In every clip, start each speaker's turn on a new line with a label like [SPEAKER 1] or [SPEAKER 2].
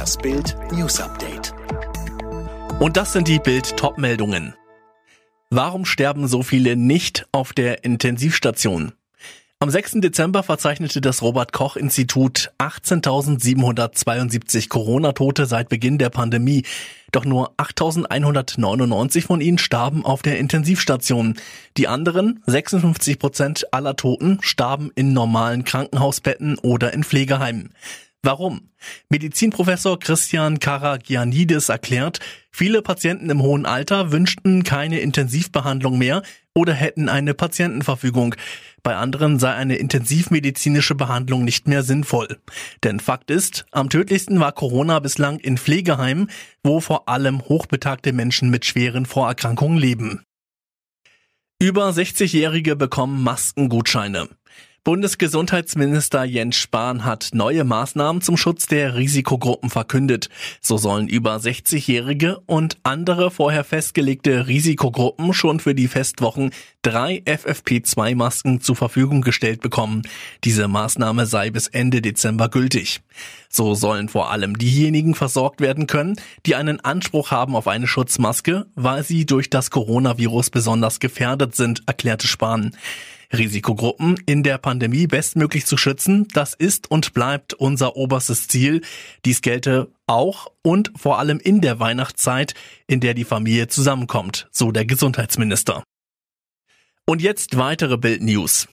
[SPEAKER 1] Das Bild News Update.
[SPEAKER 2] Und das sind die Bild Topmeldungen. Warum sterben so viele nicht auf der Intensivstation? Am 6. Dezember verzeichnete das Robert Koch Institut 18.772 Corona-Tote seit Beginn der Pandemie. Doch nur 8.199 von ihnen starben auf der Intensivstation. Die anderen, 56 Prozent aller Toten, starben in normalen Krankenhausbetten oder in Pflegeheimen. Warum? Medizinprofessor Christian Karagianidis erklärt, viele Patienten im hohen Alter wünschten keine Intensivbehandlung mehr oder hätten eine Patientenverfügung. Bei anderen sei eine intensivmedizinische Behandlung nicht mehr sinnvoll. Denn Fakt ist, am tödlichsten war Corona bislang in Pflegeheimen, wo vor allem hochbetagte Menschen mit schweren Vorerkrankungen leben. Über 60-Jährige bekommen Maskengutscheine. Bundesgesundheitsminister Jens Spahn hat neue Maßnahmen zum Schutz der Risikogruppen verkündet. So sollen über 60-Jährige und andere vorher festgelegte Risikogruppen schon für die Festwochen drei FFP2-Masken zur Verfügung gestellt bekommen. Diese Maßnahme sei bis Ende Dezember gültig. So sollen vor allem diejenigen versorgt werden können, die einen Anspruch haben auf eine Schutzmaske, weil sie durch das Coronavirus besonders gefährdet sind, erklärte Spahn. Risikogruppen in der Pandemie bestmöglich zu schützen, das ist und bleibt unser oberstes Ziel. Dies gelte auch und vor allem in der Weihnachtszeit, in der die Familie zusammenkommt, so der Gesundheitsminister. Und jetzt weitere Bildnews.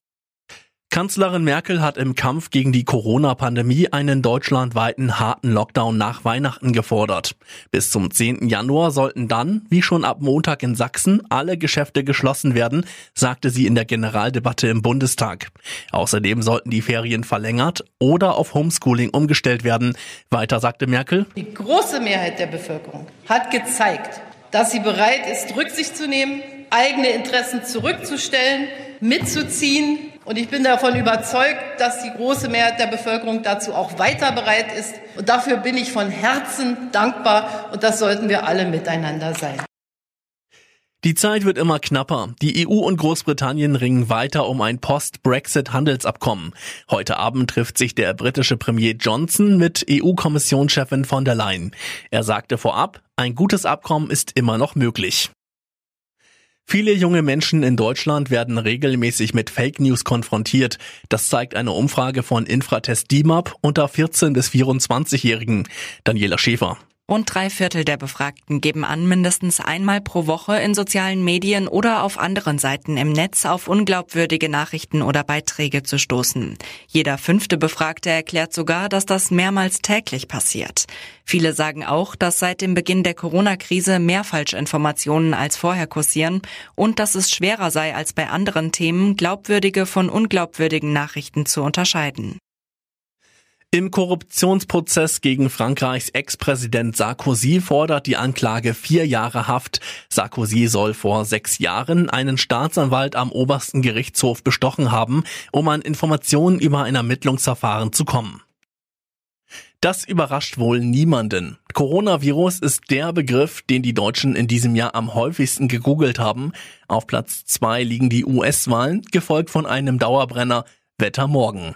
[SPEAKER 2] Kanzlerin Merkel hat im Kampf gegen die Corona-Pandemie einen deutschlandweiten harten Lockdown nach Weihnachten gefordert. Bis zum 10. Januar sollten dann, wie schon ab Montag in Sachsen, alle Geschäfte geschlossen werden, sagte sie in der Generaldebatte im Bundestag. Außerdem sollten die Ferien verlängert oder auf Homeschooling umgestellt werden. Weiter sagte Merkel.
[SPEAKER 3] Die große Mehrheit der Bevölkerung hat gezeigt, dass sie bereit ist, Rücksicht zu nehmen, eigene Interessen zurückzustellen, mitzuziehen. Und ich bin davon überzeugt, dass die große Mehrheit der Bevölkerung dazu auch weiter bereit ist. Und dafür bin ich von Herzen dankbar. Und das sollten wir alle miteinander sein.
[SPEAKER 2] Die Zeit wird immer knapper. Die EU und Großbritannien ringen weiter um ein Post-Brexit-Handelsabkommen. Heute Abend trifft sich der britische Premier Johnson mit EU-Kommissionschefin von der Leyen. Er sagte vorab, ein gutes Abkommen ist immer noch möglich. Viele junge Menschen in Deutschland werden regelmäßig mit Fake News konfrontiert. Das zeigt eine Umfrage von Infratest DIMAP unter 14 bis 24-Jährigen. Daniela Schäfer.
[SPEAKER 4] Rund drei Viertel der Befragten geben an, mindestens einmal pro Woche in sozialen Medien oder auf anderen Seiten im Netz auf unglaubwürdige Nachrichten oder Beiträge zu stoßen. Jeder fünfte Befragte erklärt sogar, dass das mehrmals täglich passiert. Viele sagen auch, dass seit dem Beginn der Corona-Krise mehr Falschinformationen als vorher kursieren und dass es schwerer sei als bei anderen Themen, glaubwürdige von unglaubwürdigen Nachrichten zu unterscheiden.
[SPEAKER 2] Im Korruptionsprozess gegen Frankreichs Ex-Präsident Sarkozy fordert die Anklage vier Jahre Haft. Sarkozy soll vor sechs Jahren einen Staatsanwalt am obersten Gerichtshof bestochen haben, um an Informationen über ein Ermittlungsverfahren zu kommen. Das überrascht wohl niemanden. Coronavirus ist der Begriff, den die Deutschen in diesem Jahr am häufigsten gegoogelt haben. Auf Platz zwei liegen die US-Wahlen, gefolgt von einem Dauerbrenner Wetter morgen.